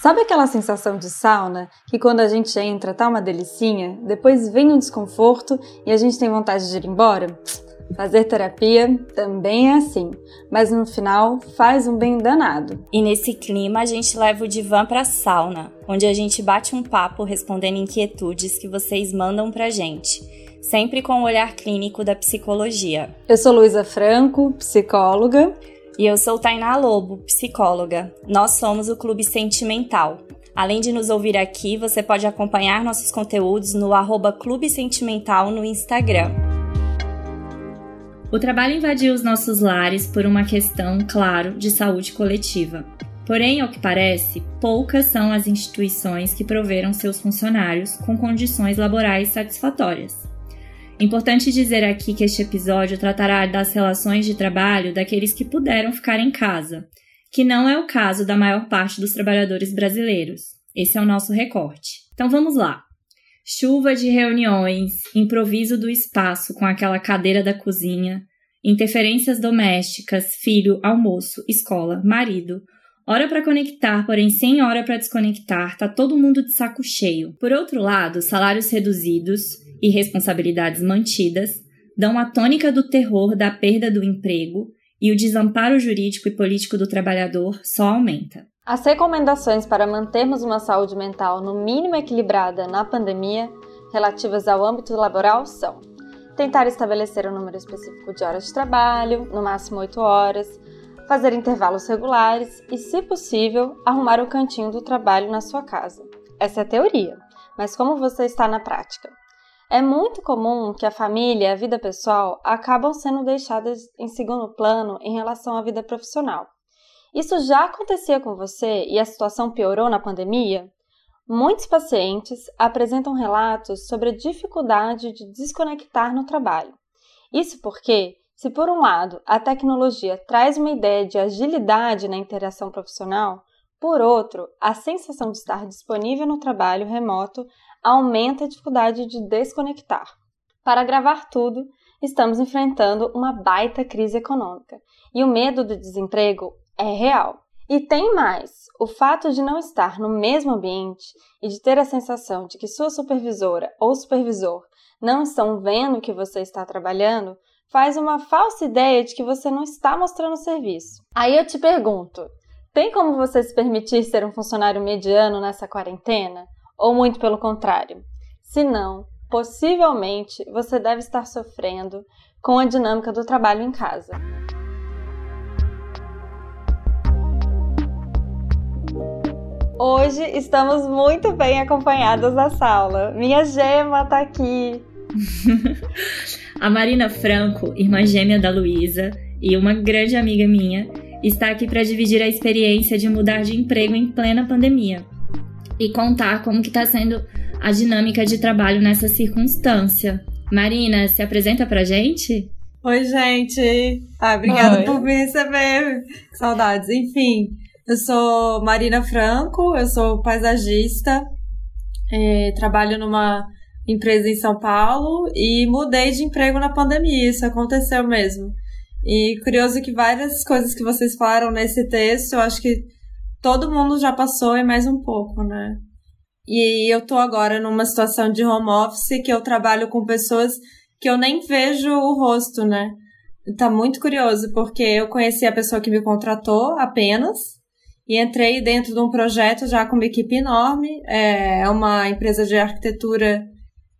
Sabe aquela sensação de sauna que quando a gente entra tá uma delicinha, depois vem um desconforto e a gente tem vontade de ir embora? Fazer terapia também é assim, mas no final faz um bem danado. E nesse clima a gente leva o divã pra sauna, onde a gente bate um papo respondendo inquietudes que vocês mandam pra gente, sempre com o olhar clínico da psicologia. Eu sou Luísa Franco, psicóloga. E eu sou Tainá Lobo, psicóloga. Nós somos o Clube Sentimental. Além de nos ouvir aqui, você pode acompanhar nossos conteúdos no arroba Clube Sentimental no Instagram. O trabalho invadiu os nossos lares por uma questão, claro, de saúde coletiva. Porém, ao que parece, poucas são as instituições que proveram seus funcionários com condições laborais satisfatórias. Importante dizer aqui que este episódio tratará das relações de trabalho daqueles que puderam ficar em casa, que não é o caso da maior parte dos trabalhadores brasileiros. Esse é o nosso recorte. Então vamos lá. Chuva de reuniões, improviso do espaço com aquela cadeira da cozinha, interferências domésticas, filho, almoço, escola, marido, hora para conectar, porém sem hora para desconectar, tá todo mundo de saco cheio. Por outro lado, salários reduzidos, e responsabilidades mantidas dão a tônica do terror da perda do emprego e o desamparo jurídico e político do trabalhador só aumenta. As recomendações para mantermos uma saúde mental no mínimo equilibrada na pandemia, relativas ao âmbito laboral, são tentar estabelecer um número específico de horas de trabalho, no máximo 8 horas, fazer intervalos regulares e, se possível, arrumar o cantinho do trabalho na sua casa. Essa é a teoria, mas como você está na prática? É muito comum que a família e a vida pessoal acabam sendo deixadas em segundo plano em relação à vida profissional. Isso já acontecia com você e a situação piorou na pandemia? Muitos pacientes apresentam relatos sobre a dificuldade de desconectar no trabalho. Isso porque, se por um lado a tecnologia traz uma ideia de agilidade na interação profissional, por outro, a sensação de estar disponível no trabalho remoto aumenta a dificuldade de desconectar. Para gravar tudo, estamos enfrentando uma baita crise econômica e o medo do desemprego é real. E tem mais: o fato de não estar no mesmo ambiente e de ter a sensação de que sua supervisora ou supervisor não estão vendo que você está trabalhando faz uma falsa ideia de que você não está mostrando serviço. Aí eu te pergunto: tem como você se permitir ser um funcionário mediano nessa quarentena? Ou muito pelo contrário. Se não, possivelmente você deve estar sofrendo com a dinâmica do trabalho em casa. Hoje estamos muito bem acompanhadas da sala. Minha gema tá aqui. a Marina Franco, irmã gêmea da Luísa e uma grande amiga minha, está aqui para dividir a experiência de mudar de emprego em plena pandemia e contar como que está sendo a dinâmica de trabalho nessa circunstância. Marina, se apresenta pra gente? Oi, gente. Ah, obrigada Oi. por me receber. Saudades. Enfim, eu sou Marina Franco, eu sou paisagista, é, trabalho numa empresa em São Paulo e mudei de emprego na pandemia. Isso aconteceu mesmo. E curioso que várias coisas que vocês falaram nesse texto, eu acho que todo mundo já passou e mais um pouco, né? E eu tô agora numa situação de home office que eu trabalho com pessoas que eu nem vejo o rosto, né? Tá muito curioso, porque eu conheci a pessoa que me contratou apenas e entrei dentro de um projeto já com uma equipe enorme. É uma empresa de arquitetura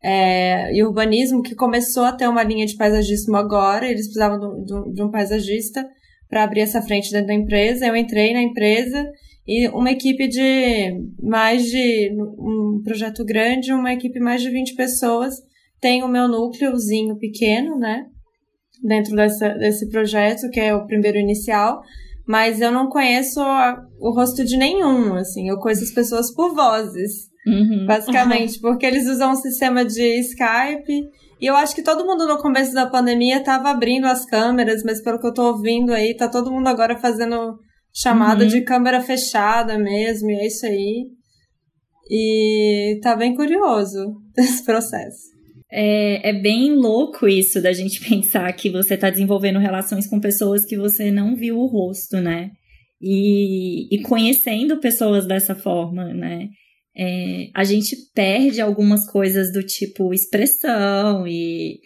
é, e urbanismo que começou a ter uma linha de paisagismo agora. Eles precisavam de, de um paisagista para abrir essa frente dentro da empresa. Eu entrei na empresa e uma equipe de mais de um projeto grande, uma equipe mais de 20 pessoas. Tem o meu núcleozinho pequeno, né? Dentro dessa, desse projeto, que é o primeiro inicial, mas eu não conheço a, o rosto de nenhum, assim, eu conheço as pessoas por vozes, uhum. basicamente, uhum. porque eles usam um sistema de Skype, e eu acho que todo mundo no começo da pandemia estava abrindo as câmeras, mas pelo que eu tô ouvindo aí, tá todo mundo agora fazendo chamada uhum. de câmera fechada mesmo, e é isso aí. E tá bem curioso esse processo. é, é bem louco isso da gente pensar que você está desenvolvendo relações com pessoas que você não viu o rosto, né? E, e conhecendo pessoas dessa forma, né? É, a gente perde algumas coisas do tipo expressão e,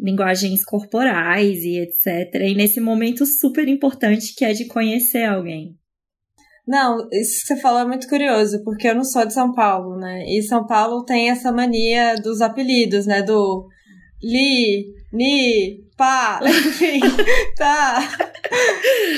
linguagens corporais e etc. E nesse momento super importante que é de conhecer alguém. Não, isso que você falou é muito curioso, porque eu não sou de São Paulo, né? E São Paulo tem essa mania dos apelidos, né? Do Li, Ni, Pá, enfim, tá.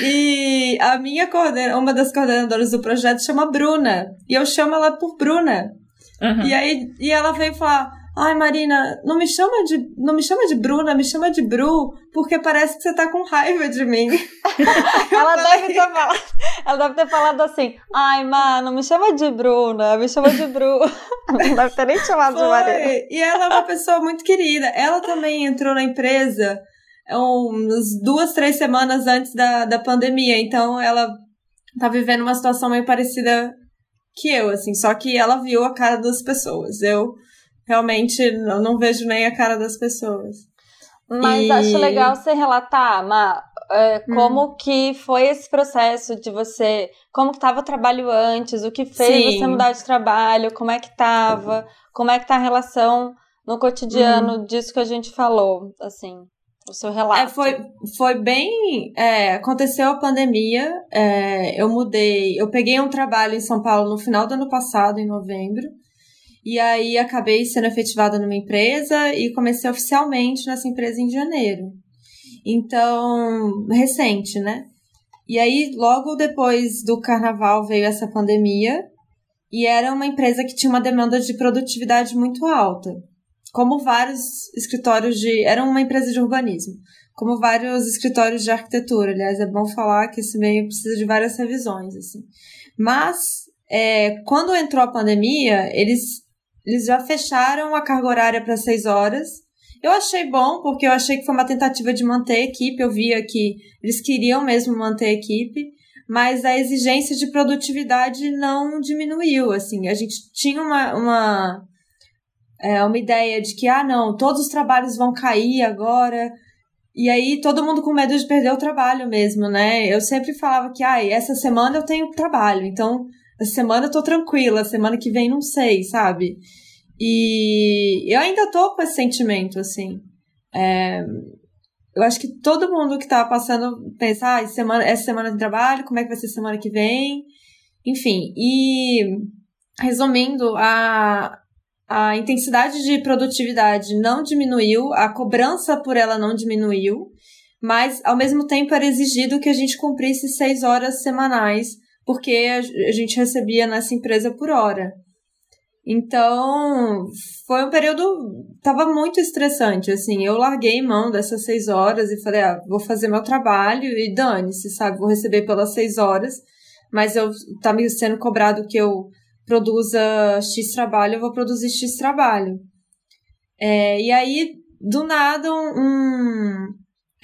E a minha coordenadora, uma das coordenadoras do projeto chama Bruna, e eu chamo ela por Bruna. Uhum. E aí, e ela veio falar, Ai, Marina, não me chama de, não me chama de Bruna, me chama de Bru, porque parece que você tá com raiva de mim. ela, deve ter falado, ela deve ter falado assim: Ai, mano, me chama de Bruna, me chama de Bru. Não deve ter nem chamado Foi. de Marina. E ela é uma pessoa muito querida. Ela também entrou na empresa uns duas, três semanas antes da, da pandemia. Então ela tá vivendo uma situação meio parecida que eu, assim, só que ela viu a cara das pessoas. Eu realmente eu não vejo nem a cara das pessoas. Mas e... acho legal você relatar, Ma, é, hum. como hum. que foi esse processo de você, como que estava o trabalho antes, o que fez Sim. você mudar de trabalho, como é que estava, como é que tá a relação no cotidiano hum. disso que a gente falou, assim, o seu relato. É, foi, foi bem, é, aconteceu a pandemia, é, eu mudei, eu peguei um trabalho em São Paulo no final do ano passado, em novembro, e aí acabei sendo efetivada numa empresa e comecei oficialmente nessa empresa em janeiro. Então, recente, né? E aí, logo depois do carnaval veio essa pandemia e era uma empresa que tinha uma demanda de produtividade muito alta. Como vários escritórios de. Era uma empresa de urbanismo. Como vários escritórios de arquitetura. Aliás, é bom falar que esse meio precisa de várias revisões, assim. Mas, é, quando entrou a pandemia, eles eles já fecharam a carga horária para seis horas. Eu achei bom, porque eu achei que foi uma tentativa de manter a equipe. Eu via que eles queriam mesmo manter a equipe, mas a exigência de produtividade não diminuiu. Assim, a gente tinha uma, uma, é, uma ideia de que, ah, não, todos os trabalhos vão cair agora. E aí todo mundo com medo de perder o trabalho mesmo, né? Eu sempre falava que, ah, essa semana eu tenho trabalho, então semana eu tô tranquila, semana que vem não sei, sabe? E eu ainda tô com esse sentimento, assim. É, eu acho que todo mundo que tá passando pensa, ah, semana, essa semana de trabalho, como é que vai ser semana que vem? Enfim, e resumindo, a, a intensidade de produtividade não diminuiu, a cobrança por ela não diminuiu, mas ao mesmo tempo era exigido que a gente cumprisse seis horas semanais porque a gente recebia nessa empresa por hora. Então, foi um período. Tava muito estressante, assim. Eu larguei mão dessas seis horas e falei, ah, vou fazer meu trabalho e dane-se, sabe? Vou receber pelas seis horas, mas eu tá me sendo cobrado que eu produza X trabalho, eu vou produzir X trabalho. É, e aí, do nada, um,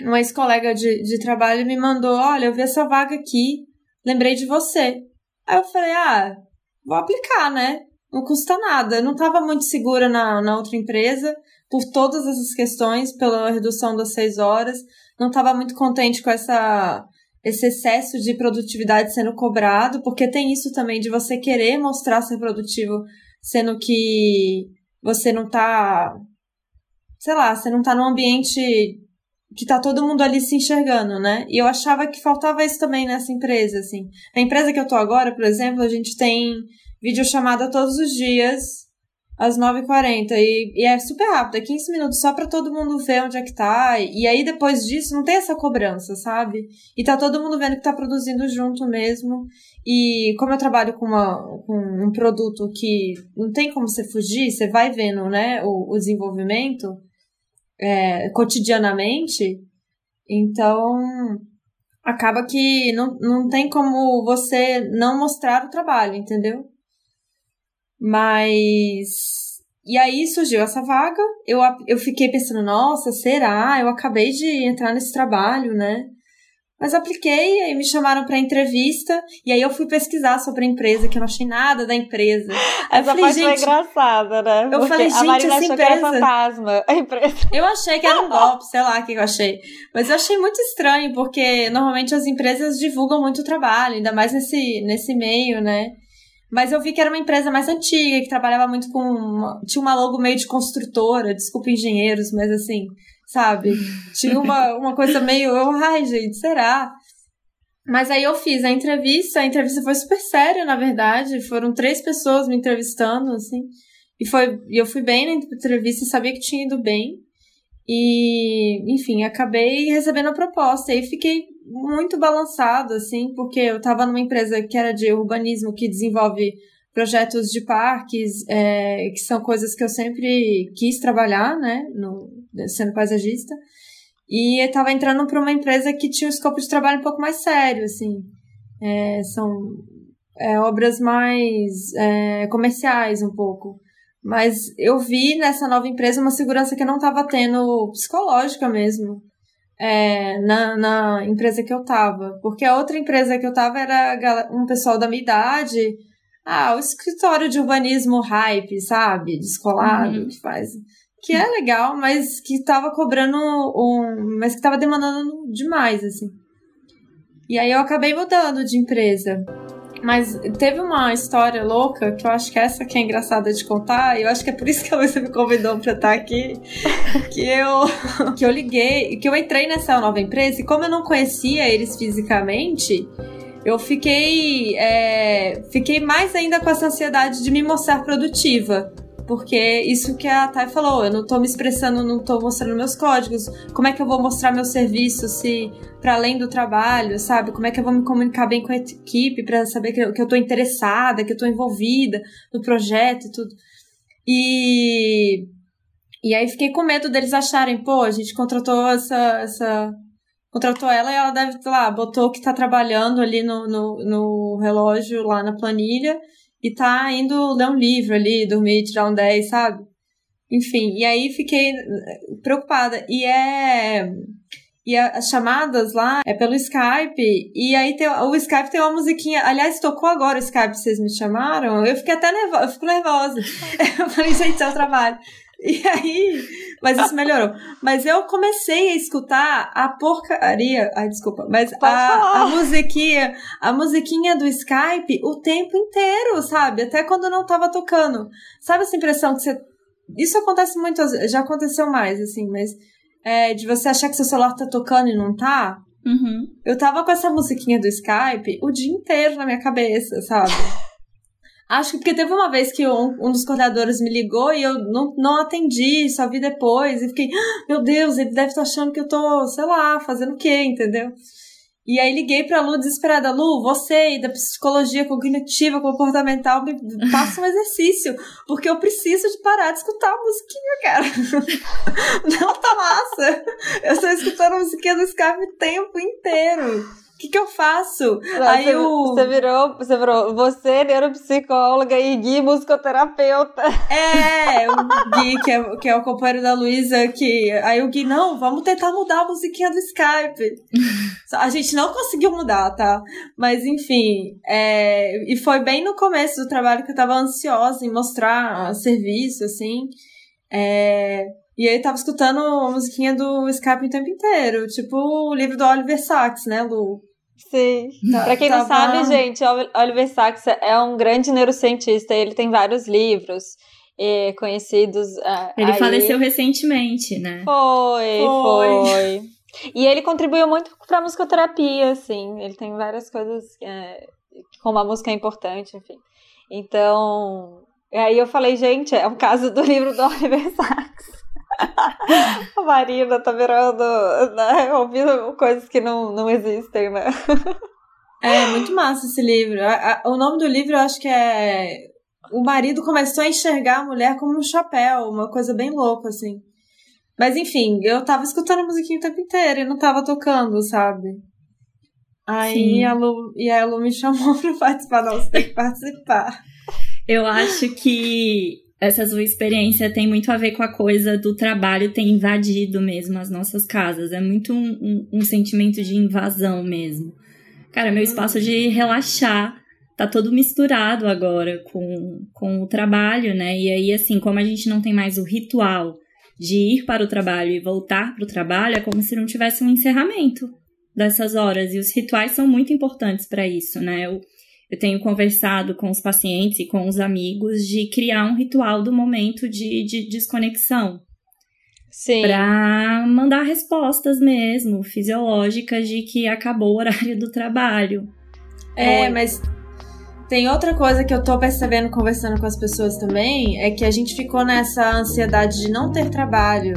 uma ex-colega de, de trabalho me mandou: olha, eu vi essa vaga aqui lembrei de você. Aí eu falei, ah, vou aplicar, né? Não custa nada. Eu não estava muito segura na, na outra empresa por todas essas questões, pela redução das seis horas. Não estava muito contente com essa esse excesso de produtividade sendo cobrado, porque tem isso também de você querer mostrar ser produtivo, sendo que você não tá, sei lá, você não tá num ambiente que tá todo mundo ali se enxergando, né? E eu achava que faltava isso também nessa empresa, assim. A empresa que eu tô agora, por exemplo, a gente tem videochamada todos os dias, às 9h40, e, e é super rápido, é 15 minutos só para todo mundo ver onde é que tá, e aí depois disso não tem essa cobrança, sabe? E tá todo mundo vendo que tá produzindo junto mesmo, e como eu trabalho com, uma, com um produto que não tem como você fugir, você vai vendo, né, o, o desenvolvimento, é, cotidianamente, então acaba que não, não tem como você não mostrar o trabalho, entendeu? Mas. E aí surgiu essa vaga, eu, eu fiquei pensando, nossa, será? Eu acabei de entrar nesse trabalho, né? Mas apliquei, aí me chamaram para entrevista, e aí eu fui pesquisar sobre a empresa, que eu não achei nada da empresa. Essa falei, parte foi engraçada, né? Eu Porque falei, gente, a Marina essa achou empresa... que era fantasma, a empresa. Eu achei que era um golpe, sei lá o que eu achei. Mas eu achei muito estranho, porque normalmente as empresas divulgam muito o trabalho, ainda mais nesse, nesse meio, né? Mas eu vi que era uma empresa mais antiga, que trabalhava muito com. Uma... Tinha uma logo meio de construtora, desculpa engenheiros, mas assim, sabe? Tinha uma, uma coisa meio, ai, gente, será? Mas aí eu fiz a entrevista, a entrevista foi super séria, na verdade. Foram três pessoas me entrevistando, assim. E foi, eu fui bem na entrevista, sabia que tinha ido bem. E, enfim, acabei recebendo a proposta. E fiquei muito balançado, assim, porque eu estava numa empresa que era de urbanismo, que desenvolve projetos de parques, é, que são coisas que eu sempre quis trabalhar, né, no, sendo paisagista. E eu estava entrando para uma empresa que tinha um escopo de trabalho um pouco mais sério, assim. É, são é, obras mais é, comerciais, um pouco. Mas eu vi nessa nova empresa uma segurança que eu não estava tendo psicológica mesmo. É, na, na empresa que eu tava. Porque a outra empresa que eu tava era um pessoal da minha idade, ah, o escritório de urbanismo hype, sabe? Descolado, uhum. que faz. Que é legal, mas que tava cobrando um. Mas que tava demandando demais, assim. E aí eu acabei mudando de empresa. Mas teve uma história louca, que eu acho que essa que é engraçada de contar, e eu acho que é por isso que você me convidou pra estar aqui, que eu, que eu liguei, que eu entrei nessa nova empresa, e como eu não conhecia eles fisicamente, eu fiquei, é, fiquei mais ainda com essa ansiedade de me mostrar produtiva. Porque isso que a Thay falou, eu não tô me expressando, não tô mostrando meus códigos. Como é que eu vou mostrar meu serviço se para além do trabalho, sabe? Como é que eu vou me comunicar bem com a equipe para saber que eu, tô interessada, que eu tô envolvida no projeto e tudo. E e aí fiquei com medo deles acharem, pô, a gente contratou essa essa contratou ela e ela deve, sei lá, botou que tá trabalhando ali no, no, no relógio lá na planilha e tá indo ler um livro ali, dormir, tirar um 10, sabe? Enfim, e aí fiquei preocupada. E é. E as chamadas lá é pelo Skype. E aí tem, o Skype tem uma musiquinha. Aliás, tocou agora o Skype, vocês me chamaram. Eu fiquei até nervosa, eu fico nervosa. eu falei, gente, é o trabalho. E aí, mas isso melhorou. Mas eu comecei a escutar a porcaria. Ai, desculpa. Mas a, a musiquinha, a musiquinha do Skype o tempo inteiro, sabe? Até quando não tava tocando. Sabe essa impressão que você. Isso acontece muito, já aconteceu mais, assim, mas. É, de você achar que seu celular tá tocando e não tá. Uhum. Eu tava com essa musiquinha do Skype o dia inteiro na minha cabeça, sabe? Acho que porque teve uma vez que um, um dos coordenadores me ligou e eu não, não atendi, só vi depois. E fiquei, ah, meu Deus, ele deve estar achando que eu tô, sei lá, fazendo o quê, entendeu? E aí liguei pra Lu desesperada, Lu, você da psicologia cognitiva, comportamental, me passa um exercício, porque eu preciso de parar de escutar a musiquinha, cara. Não tá massa. Eu estou escutando a musiquinha do Skype o tempo inteiro. O que, que eu faço? Não, Aí você, o... você virou, você virou, você neuropsicóloga e Gui musicoterapeuta. É, o Gui, que é, que é o companheiro da Luísa, que. Aí o Gui, não, vamos tentar mudar a musiquinha do Skype. a gente não conseguiu mudar, tá? Mas enfim. É... E foi bem no começo do trabalho que eu tava ansiosa em mostrar serviço, assim. É... E aí tava escutando a musiquinha do Skype o tempo inteiro. Tipo o livro do Oliver Sacks, né, Lu? Sim. Tá, pra quem tava... não sabe, gente, Oliver Sacks é um grande neurocientista. Ele tem vários livros eh, conhecidos. Uh, ele aí. faleceu recentemente, né? Foi, foi, foi. E ele contribuiu muito pra musicoterapia, assim. Ele tem várias coisas, é, como a música é importante, enfim. Então, aí eu falei, gente, é o caso do livro do Oliver Sacks. A Marina tá virando, né, ouvindo coisas que não, não existem, né? É, muito massa esse livro. A, a, o nome do livro eu acho que é. O marido começou a enxergar a mulher como um chapéu, uma coisa bem louca, assim. Mas enfim, eu tava escutando a musiquinha o tempo inteiro e não tava tocando, sabe? Aí a Lu, e a Lu me chamou pra participar, não, você tem que participar. Eu acho que essa sua experiência tem muito a ver com a coisa do trabalho ter invadido mesmo as nossas casas. É muito um, um, um sentimento de invasão mesmo. Cara, meu espaço de relaxar tá todo misturado agora com, com o trabalho, né? E aí, assim, como a gente não tem mais o ritual de ir para o trabalho e voltar para o trabalho, é como se não tivesse um encerramento dessas horas. E os rituais são muito importantes para isso, né? Eu tenho conversado com os pacientes e com os amigos de criar um ritual do momento de, de desconexão. Sim. Para mandar respostas mesmo, fisiológicas, de que acabou o horário do trabalho. É, mas tem outra coisa que eu tô percebendo conversando com as pessoas também, é que a gente ficou nessa ansiedade de não ter trabalho.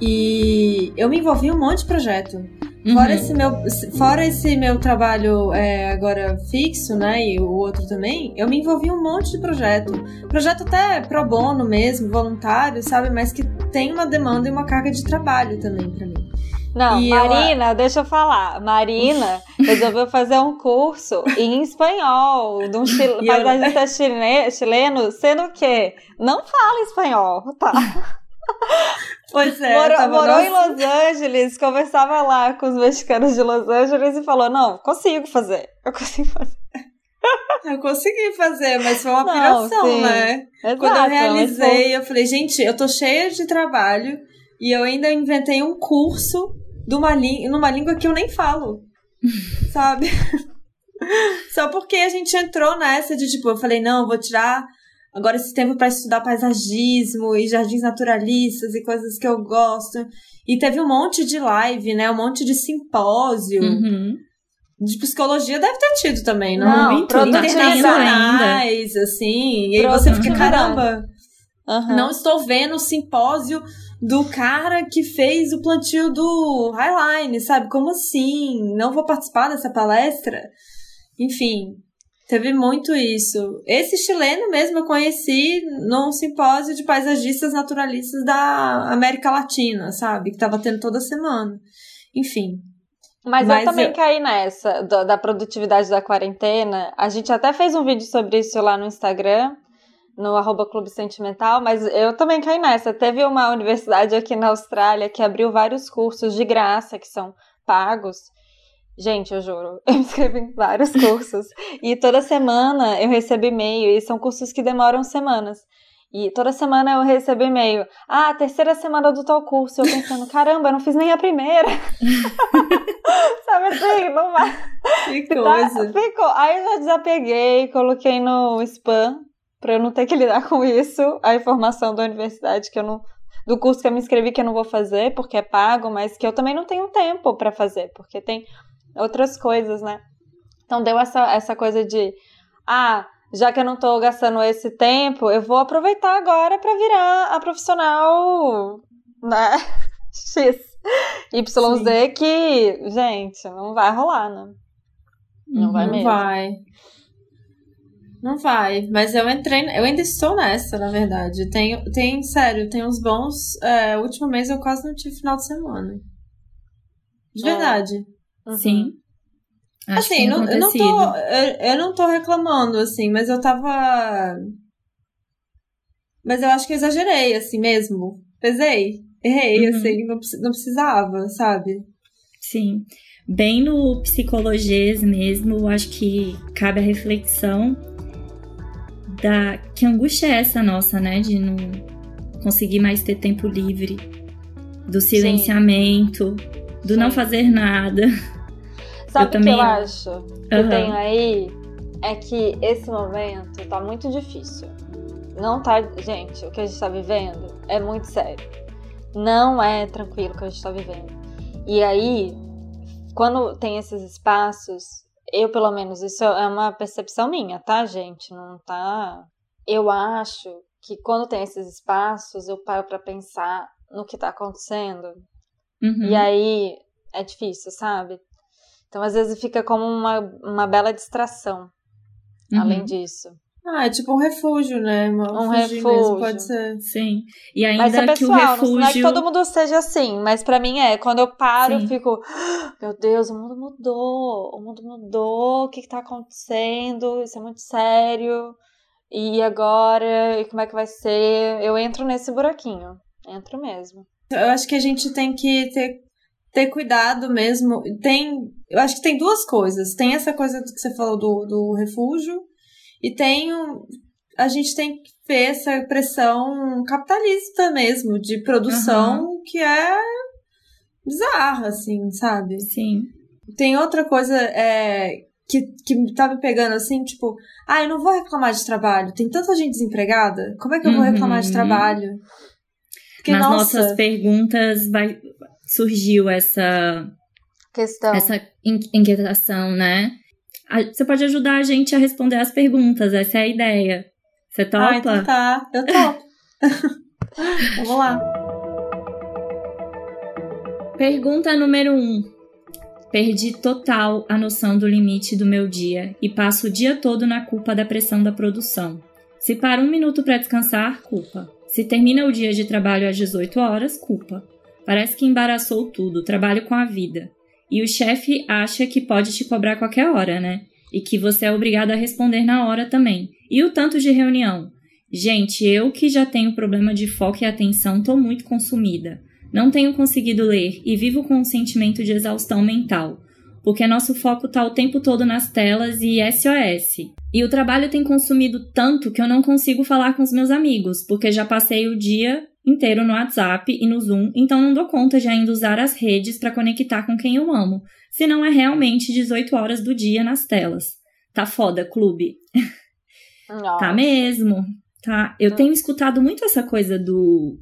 E eu me envolvi em um monte de projeto. Uhum. Fora, esse meu, fora esse meu trabalho é, agora fixo, né? E o outro também, eu me envolvi em um monte de projeto. Projeto até pro bono mesmo, voluntário, sabe? Mas que tem uma demanda e uma carga de trabalho também para mim. Não, e Marina, eu... deixa eu falar. Marina resolveu fazer um curso em espanhol de um chil... paisagista chile... chileno, sendo que não fala espanhol, tá? Pois é. Morou, morou em Los Angeles, conversava lá com os mexicanos de Los Angeles e falou: Não, consigo fazer. Eu consigo fazer. Eu consegui fazer, mas foi uma não, piração, sim. né? Exato, Quando eu realizei, eu falei, gente, eu tô cheia de trabalho e eu ainda inventei um curso de uma numa língua que eu nem falo. sabe? Só porque a gente entrou nessa de tipo, eu falei, não, vou tirar agora esse tempo para estudar paisagismo e jardins naturalistas e coisas que eu gosto. E teve um monte de live, né? Um monte de simpósio. Uhum. De psicologia deve ter tido também, não? não Muito internacionais, assim. E aí você fica, caramba, uhum. não estou vendo o simpósio do cara que fez o plantio do Highline, sabe? Como assim? Não vou participar dessa palestra? Enfim, Teve muito isso. Esse chileno mesmo eu conheci num simpósio de paisagistas naturalistas da América Latina, sabe? Que tava tendo toda semana. Enfim. Mas, Mas eu também eu... caí nessa, da, da produtividade da quarentena. A gente até fez um vídeo sobre isso lá no Instagram, no arroba Clube Sentimental, mas eu também caí nessa. Teve uma universidade aqui na Austrália que abriu vários cursos de graça, que são pagos, Gente, eu juro, eu me inscrevi em vários cursos e toda semana eu recebo e-mail e são cursos que demoram semanas. E toda semana eu recebo e-mail. Ah, terceira semana do tal curso. Eu pensando, caramba, eu não fiz nem a primeira. Sabe assim, não vai. Que tá, coisa. Tá, ficou. Aí eu já desapeguei, coloquei no spam pra eu não ter que lidar com isso. A informação da universidade que eu não. Do curso que eu me inscrevi que eu não vou fazer, porque é pago, mas que eu também não tenho tempo para fazer, porque tem outras coisas, né? Então deu essa, essa coisa de, ah, já que eu não tô gastando esse tempo, eu vou aproveitar agora para virar a profissional, né? X, YZ, Sim. que, gente, não vai rolar, né? Não uhum, vai mesmo. Não vai. Não vai, mas eu entrei, eu ainda estou nessa, na verdade. Tem, tem sério, tem uns bons. É, último mês eu quase não tive final de semana. De é. verdade. Uhum. Sim. Acho assim, não, eu, não tô, eu, eu, não tô reclamando, assim, mas eu tava. Mas eu acho que eu exagerei, assim mesmo. Pesei. Errei, uhum. assim, não, não precisava, sabe? Sim. Bem no psicologês mesmo, acho que cabe a reflexão da. Que angústia é essa nossa, né? De não conseguir mais ter tempo livre. Do silenciamento, do Sim. não fazer nada. Sabe o que eu acho que uhum. tem aí? É que esse momento tá muito difícil. Não tá. Gente, o que a gente tá vivendo é muito sério. Não é tranquilo o que a gente tá vivendo. E aí, quando tem esses espaços, eu pelo menos, isso é uma percepção minha, tá, gente? Não tá. Eu acho que quando tem esses espaços, eu paro para pensar no que tá acontecendo. Uhum. E aí é difícil, sabe? Então, às vezes, fica como uma, uma bela distração, uhum. além disso. Ah, é tipo um refúgio, né? Uma um refúgio. Mesmo, pode ser. Sim. E ainda mas é pessoal, que o refúgio... não é que todo mundo seja assim, mas para mim é. Quando eu paro, Sim. eu fico... Ah, meu Deus, o mundo mudou. O mundo mudou. O que que tá acontecendo? Isso é muito sério. E agora, e como é que vai ser? Eu entro nesse buraquinho. Entro mesmo. Eu acho que a gente tem que ter, ter cuidado mesmo. Tem, eu acho que tem duas coisas. Tem essa coisa que você falou do, do refúgio, e tem a gente tem que ver essa pressão capitalista mesmo, de produção, uhum. que é bizarra, assim, sabe? Sim. Tem outra coisa é, que, que tá me pegando assim, tipo, ah, eu não vou reclamar de trabalho. Tem tanta gente desempregada. Como é que eu vou reclamar de uhum. trabalho? Porque, Nas nossa... nossas perguntas vai, surgiu essa questão, essa inquietação, né? Você pode ajudar a gente a responder as perguntas, essa é a ideia. Você topa? Ah, então tá, eu topo. Vamos lá. Pergunta número 1. Um. Perdi total a noção do limite do meu dia e passo o dia todo na culpa da pressão da produção. Se para um minuto para descansar, culpa. Se termina o dia de trabalho às 18 horas, culpa. Parece que embaraçou tudo, trabalho com a vida. E o chefe acha que pode te cobrar qualquer hora, né? E que você é obrigado a responder na hora também. E o tanto de reunião? Gente, eu que já tenho problema de foco e atenção, tô muito consumida. Não tenho conseguido ler e vivo com um sentimento de exaustão mental, porque nosso foco tá o tempo todo nas telas e SOS. E o trabalho tem consumido tanto que eu não consigo falar com os meus amigos, porque já passei o dia inteiro no WhatsApp e no Zoom, então não dou conta de ainda usar as redes para conectar com quem eu amo, senão é realmente 18 horas do dia nas telas. Tá foda, clube. Nossa. Tá mesmo. Tá. Eu tenho escutado muito essa coisa do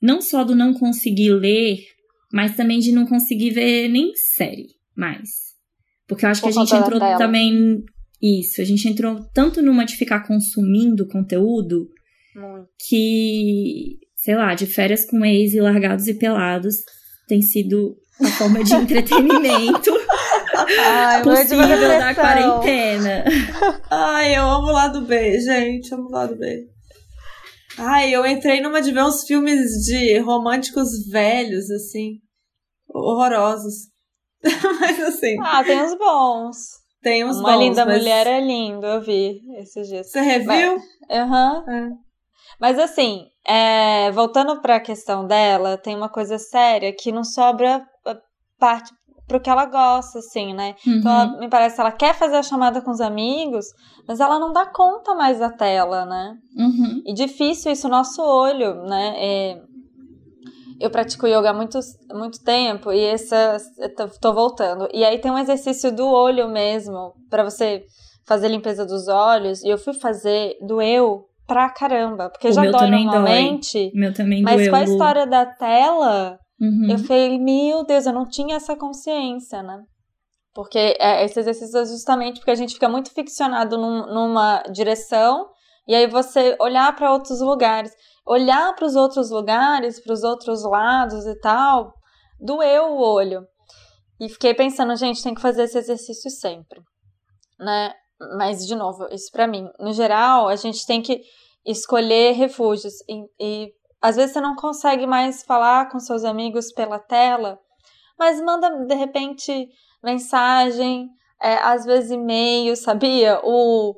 não só do não conseguir ler, mas também de não conseguir ver nem série mais. Porque eu acho Por que a gente entrou também isso, a gente entrou tanto numa de ficar consumindo conteúdo muito. que sei lá, de férias com ex e largados e pelados tem sido uma forma de entretenimento Ai, possível da quarentena. Ai, eu amo o lado B, gente, amo o lado B. Ai, eu entrei numa de ver uns filmes de românticos velhos, assim, horrorosos. mas assim. Ah, tem uns bons. Tem uns Uma bons. Uma linda mas... mulher é lindo, eu vi esses dias. Você reviu? Aham. Uhum. É. Mas assim, é, voltando para a questão dela, tem uma coisa séria que não sobra ah, parte pro que ela gosta, assim, né? Uhum. Então, ela, me parece que ela quer fazer a chamada com os amigos, mas ela não dá conta mais da tela, né? Uhum. E difícil isso, o nosso olho, né? É, eu pratico yoga há muito, muito tempo e essa tô voltando. E aí tem um exercício do olho mesmo, para você fazer limpeza dos olhos, e eu fui fazer do eu pra caramba. Porque o já dói normalmente. Dói. Meu também mas doeu. com a história da tela, uhum. eu falei, meu Deus, eu não tinha essa consciência, né? Porque é, esse exercício é justamente porque a gente fica muito ficcionado num, numa direção e aí você olhar para outros lugares. Olhar para os outros lugares, para os outros lados e tal, doeu o olho. E fiquei pensando, gente, tem que fazer esse exercício sempre, né? Mas, de novo, isso para mim. No geral, a gente tem que escolher refúgios. E, e às vezes você não consegue mais falar com seus amigos pela tela, mas manda, de repente, mensagem, é, às vezes e-mail, sabia? O.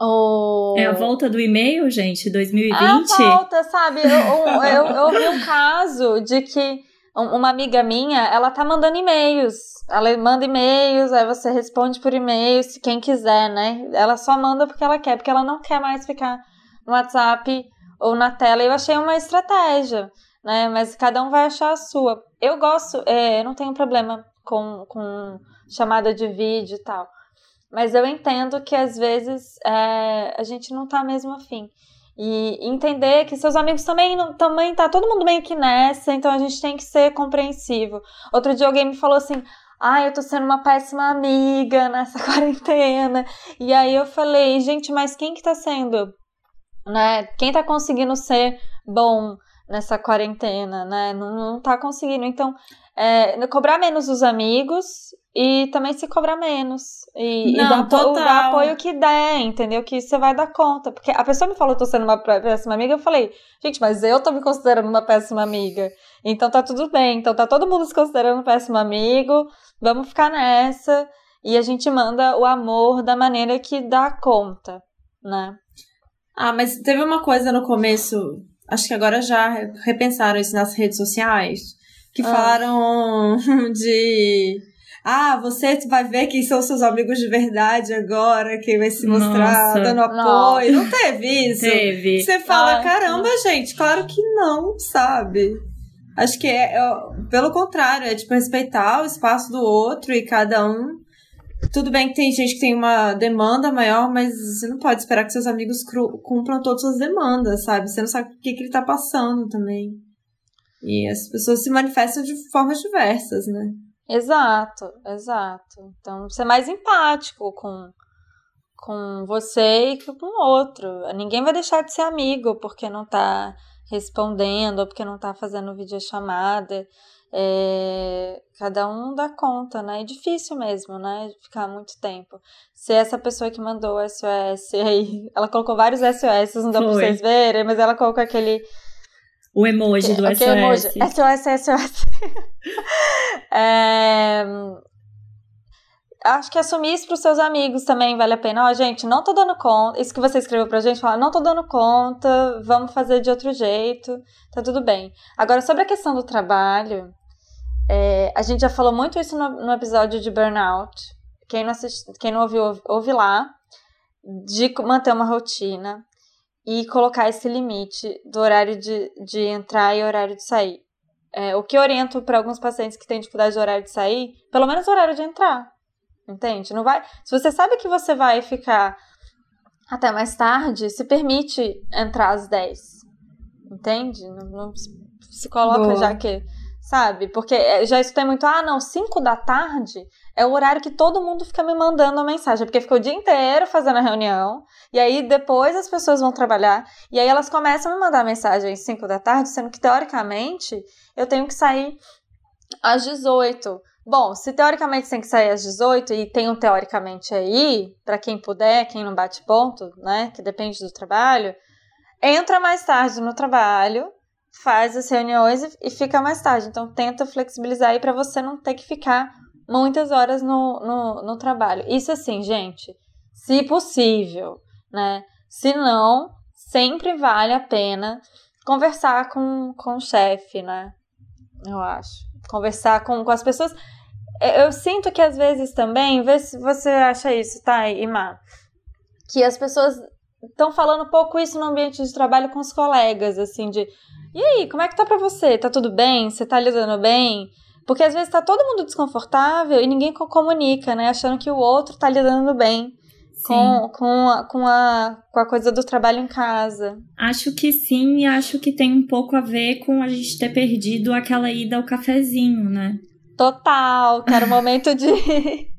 O... É a volta do e-mail, gente, 2020? É a volta, sabe? Eu, eu, eu, eu ouvi um caso de que uma amiga minha, ela tá mandando e-mails. Ela manda e-mails, aí você responde por e-mail, se quem quiser, né? Ela só manda porque ela quer, porque ela não quer mais ficar no WhatsApp ou na tela. Eu achei uma estratégia, né? Mas cada um vai achar a sua. Eu gosto, é, eu não tenho problema com, com chamada de vídeo e tal. Mas eu entendo que às vezes é, a gente não tá mesmo afim. E entender que seus amigos também também tá todo mundo meio que nessa, então a gente tem que ser compreensivo. Outro dia alguém me falou assim: "Ah, eu tô sendo uma péssima amiga nessa quarentena". E aí eu falei: "Gente, mas quem que tá sendo, né? Quem tá conseguindo ser bom nessa quarentena, né? Não, não tá conseguindo. Então, é, cobrar menos os amigos e também se cobrar menos. E, Não, e dar, dar apoio que der, entendeu? Que você vai dar conta. Porque a pessoa me falou, tô sendo uma péssima amiga, eu falei, gente, mas eu tô me considerando uma péssima amiga. Então tá tudo bem. Então tá todo mundo se considerando um péssimo amigo. Vamos ficar nessa. E a gente manda o amor da maneira que dá conta. né? Ah, mas teve uma coisa no começo, acho que agora já repensaram isso nas redes sociais, que ah. falaram de ah, você vai ver quem são seus amigos de verdade agora, quem vai se mostrar Nossa, dando apoio. Não. não teve isso? Teve. Você fala, ah, caramba, não. gente, claro que não, sabe? Acho que é, é, pelo contrário, é tipo respeitar o espaço do outro e cada um. Tudo bem que tem gente que tem uma demanda maior, mas você não pode esperar que seus amigos cumpram todas as demandas, sabe? Você não sabe o que, que ele tá passando também. E as pessoas se manifestam de formas diversas, né? Exato, exato. Então, ser mais empático com, com você e com o outro. Ninguém vai deixar de ser amigo porque não tá respondendo ou porque não tá fazendo videochamada. É, cada um dá conta, né? É difícil mesmo, né? Ficar muito tempo. Se essa pessoa que mandou o SOS aí, ela colocou vários SOS, não dá Foi. pra vocês verem, mas ela colocou aquele o emoji do SOS. Emoji. SOS, SOS. é... Acho que assumir isso para os seus amigos também vale a pena. Ó, oh, gente, não tô dando conta. Isso que você escreveu pra gente, fala, não tô dando conta, vamos fazer de outro jeito, tá tudo bem. Agora, sobre a questão do trabalho, é, a gente já falou muito isso no, no episódio de Burnout. Quem não, assist, quem não ouviu, ouve, ouve lá. De manter uma rotina e colocar esse limite do horário de, de entrar e horário de sair. É, o que oriento para alguns pacientes que têm dificuldade de horário de sair, pelo menos o horário de entrar. Entende? Não vai. Se você sabe que você vai ficar até mais tarde, se permite entrar às 10. Entende? Não, não se coloca Boa. já que sabe? Porque é, já escutei muito, ah, não, 5 da tarde é o horário que todo mundo fica me mandando a mensagem, porque fica o dia inteiro fazendo a reunião, e aí depois as pessoas vão trabalhar, e aí elas começam a me mandar mensagem às 5 da tarde, sendo que teoricamente eu tenho que sair às 18. Bom, se teoricamente tem que sair às 18 e tem um teoricamente aí, para quem puder, quem não bate ponto, né, que depende do trabalho, entra mais tarde no trabalho, faz as reuniões e, fica mais tarde. Então tenta flexibilizar aí para você não ter que ficar muitas horas no, no, no trabalho. Isso assim, gente, se possível, né? Se não, sempre vale a pena conversar com, com o chefe, né? Eu acho. Conversar com, com as pessoas. Eu sinto que às vezes também, vê se você acha isso, tá, Ima? Que as pessoas estão falando pouco isso no ambiente de trabalho com os colegas, assim, de e aí, como é que tá pra você? Tá tudo bem? Você tá lidando bem? Porque às vezes tá todo mundo desconfortável e ninguém comunica, né? Achando que o outro tá lidando bem com, com, a, com, a, com a coisa do trabalho em casa. Acho que sim, e acho que tem um pouco a ver com a gente ter perdido aquela ida ao cafezinho, né? Total, que era o momento de.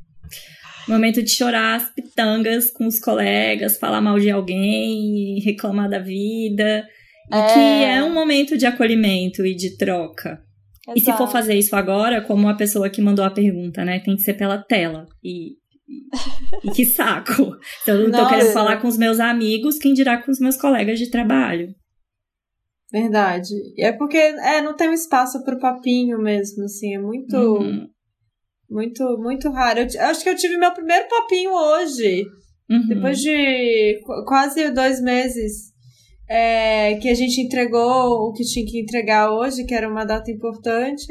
momento de chorar as pitangas com os colegas, falar mal de alguém, reclamar da vida. E é... que é um momento de acolhimento e de troca. Exato. E se for fazer isso agora, como a pessoa que mandou a pergunta, né? Tem que ser pela tela. E, e, e que saco. Então, eu não tô querendo falar com os meus amigos, quem dirá com os meus colegas de trabalho. Verdade. É porque é, não tem um espaço pro papinho mesmo, assim. É muito. Uhum. Muito, muito raro. Eu, eu, acho que eu tive meu primeiro papinho hoje. Uhum. Depois de quase dois meses é, que a gente entregou o que tinha que entregar hoje, que era uma data importante.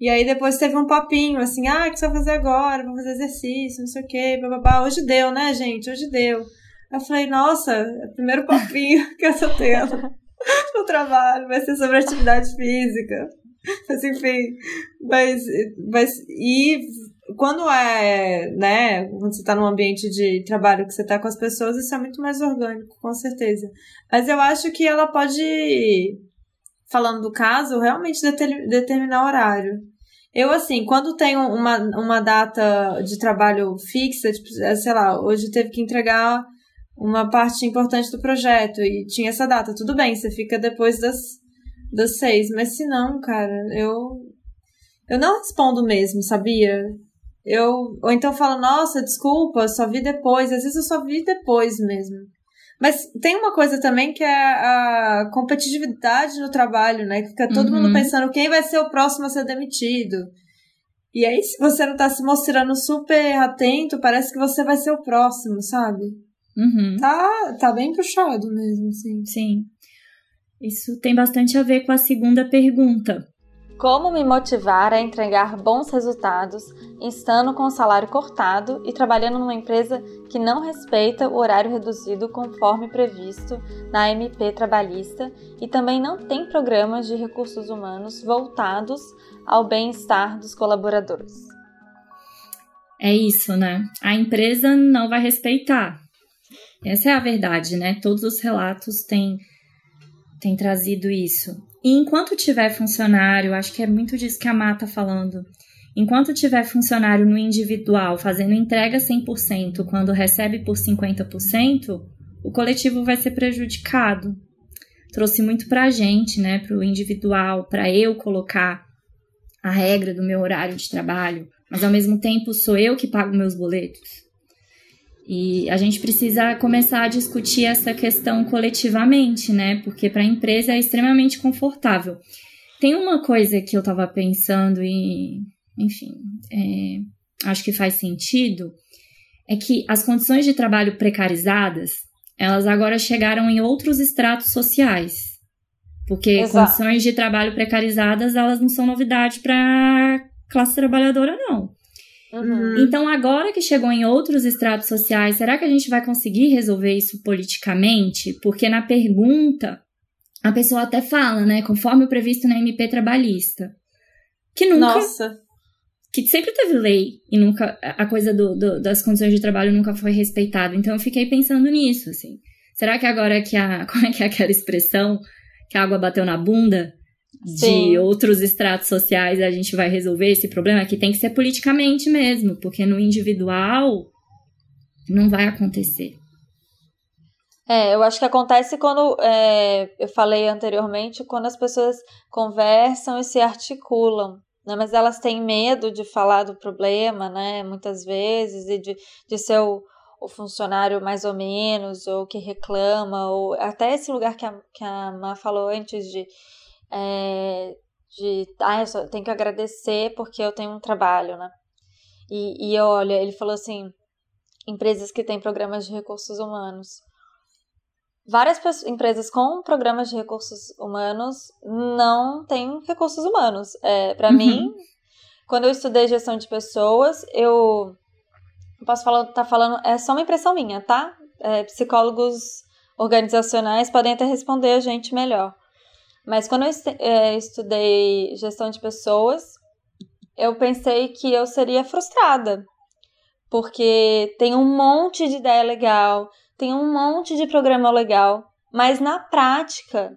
E aí depois teve um papinho, assim, ah, o que você vai fazer agora? Vou fazer exercício, não sei o quê, bababá. Hoje deu, né, gente? Hoje deu. Eu falei, nossa, é o primeiro papinho que eu tô tendo no trabalho vai ser sobre atividade física. Mas enfim, mas, mas e quando é, né, quando você tá num ambiente de trabalho que você tá com as pessoas, isso é muito mais orgânico, com certeza. Mas eu acho que ela pode, falando do caso, realmente determinar horário. Eu, assim, quando tenho uma, uma data de trabalho fixa, tipo, é, sei lá, hoje teve que entregar uma parte importante do projeto e tinha essa data, tudo bem, você fica depois das, das seis. Mas se não, cara, eu, eu não respondo mesmo, sabia? Eu, ou então falo, nossa, desculpa, só vi depois. Às vezes eu só vi depois mesmo. Mas tem uma coisa também que é a competitividade no trabalho, né? Que fica todo uhum. mundo pensando quem vai ser o próximo a ser demitido. E aí, se você não tá se mostrando super atento, parece que você vai ser o próximo, sabe? Uhum. Tá, tá bem puxado mesmo, sim. Sim. Isso tem bastante a ver com a segunda pergunta. Como me motivar a entregar bons resultados, estando com o salário cortado e trabalhando numa empresa que não respeita o horário reduzido conforme previsto na MP trabalhista e também não tem programas de recursos humanos voltados ao bem-estar dos colaboradores? É isso, né? A empresa não vai respeitar. Essa é a verdade, né? Todos os relatos têm, têm trazido isso. E enquanto tiver funcionário, acho que é muito disso que a Má tá falando. Enquanto tiver funcionário no individual fazendo entrega 100% quando recebe por 50%, o coletivo vai ser prejudicado. Trouxe muito pra gente, né, pro individual, para eu colocar a regra do meu horário de trabalho, mas ao mesmo tempo sou eu que pago meus boletos. E a gente precisa começar a discutir essa questão coletivamente, né? Porque para a empresa é extremamente confortável. Tem uma coisa que eu estava pensando e, enfim, é, acho que faz sentido, é que as condições de trabalho precarizadas, elas agora chegaram em outros estratos sociais. Porque Exato. condições de trabalho precarizadas, elas não são novidade para classe trabalhadora, não. Uhum. Então, agora que chegou em outros estratos sociais, será que a gente vai conseguir resolver isso politicamente? Porque na pergunta, a pessoa até fala, né? Conforme o previsto na MP trabalhista. Que nunca. Nossa. Que sempre teve lei e nunca. A coisa do, do, das condições de trabalho nunca foi respeitada. Então, eu fiquei pensando nisso, assim. Será que agora que a. Como é que é aquela expressão? Que a água bateu na bunda? Sim. de outros estratos sociais a gente vai resolver esse problema, que tem que ser politicamente mesmo, porque no individual não vai acontecer. É, eu acho que acontece quando, é, eu falei anteriormente, quando as pessoas conversam e se articulam, né? Mas elas têm medo de falar do problema, né? Muitas vezes, e de, de ser o, o funcionário mais ou menos, ou que reclama, ou até esse lugar que a, que a Má falou antes de é, de, ah, eu só tenho que agradecer porque eu tenho um trabalho, né? E, e olha, ele falou assim, empresas que têm programas de recursos humanos. Várias pessoas, empresas com programas de recursos humanos não têm recursos humanos. É, para uhum. mim, quando eu estudei gestão de pessoas, eu posso falar, tá falando, é só uma impressão minha, tá? É, psicólogos organizacionais podem até responder a gente melhor. Mas quando eu é, estudei gestão de pessoas, eu pensei que eu seria frustrada, porque tem um monte de ideia legal, tem um monte de programa legal, mas na prática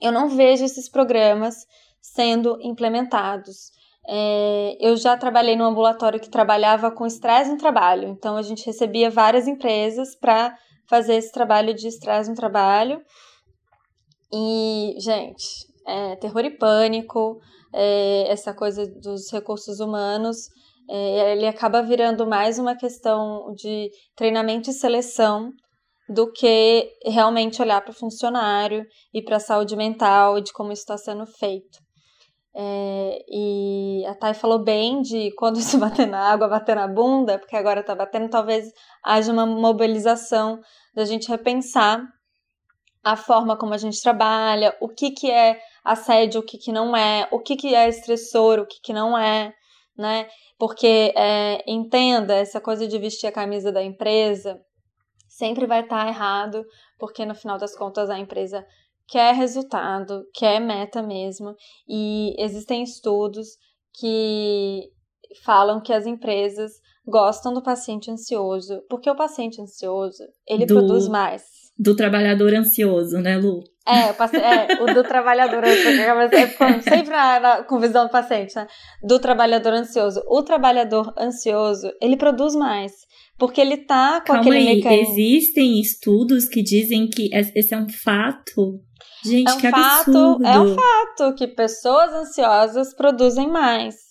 eu não vejo esses programas sendo implementados. É, eu já trabalhei num ambulatório que trabalhava com estresse no trabalho, então a gente recebia várias empresas para fazer esse trabalho de estresse no trabalho. E, gente, é, terror e pânico, é, essa coisa dos recursos humanos, é, ele acaba virando mais uma questão de treinamento e seleção do que realmente olhar para o funcionário e para a saúde mental e de como isso está sendo feito. É, e a Thay falou bem de quando isso bater na água, bater na bunda, porque agora está batendo, talvez haja uma mobilização da gente repensar a forma como a gente trabalha, o que, que é assédio, o que, que não é, o que, que é estressor, o que, que não é, né? Porque é, entenda essa coisa de vestir a camisa da empresa sempre vai estar tá errado, porque no final das contas a empresa quer resultado, quer meta mesmo, e existem estudos que falam que as empresas gostam do paciente ansioso, porque o paciente ansioso, ele do... produz mais do trabalhador ansioso, né, Lu? É, o, é, o do trabalhador ansioso, sempre na, na, com visão do paciente, né? Do trabalhador ansioso. O trabalhador ansioso, ele produz mais, porque ele tá com Calma aquele aí, mecanismo. Existem estudos que dizem que esse é um fato. Gente, é um que fato, absurdo. É um fato que pessoas ansiosas produzem mais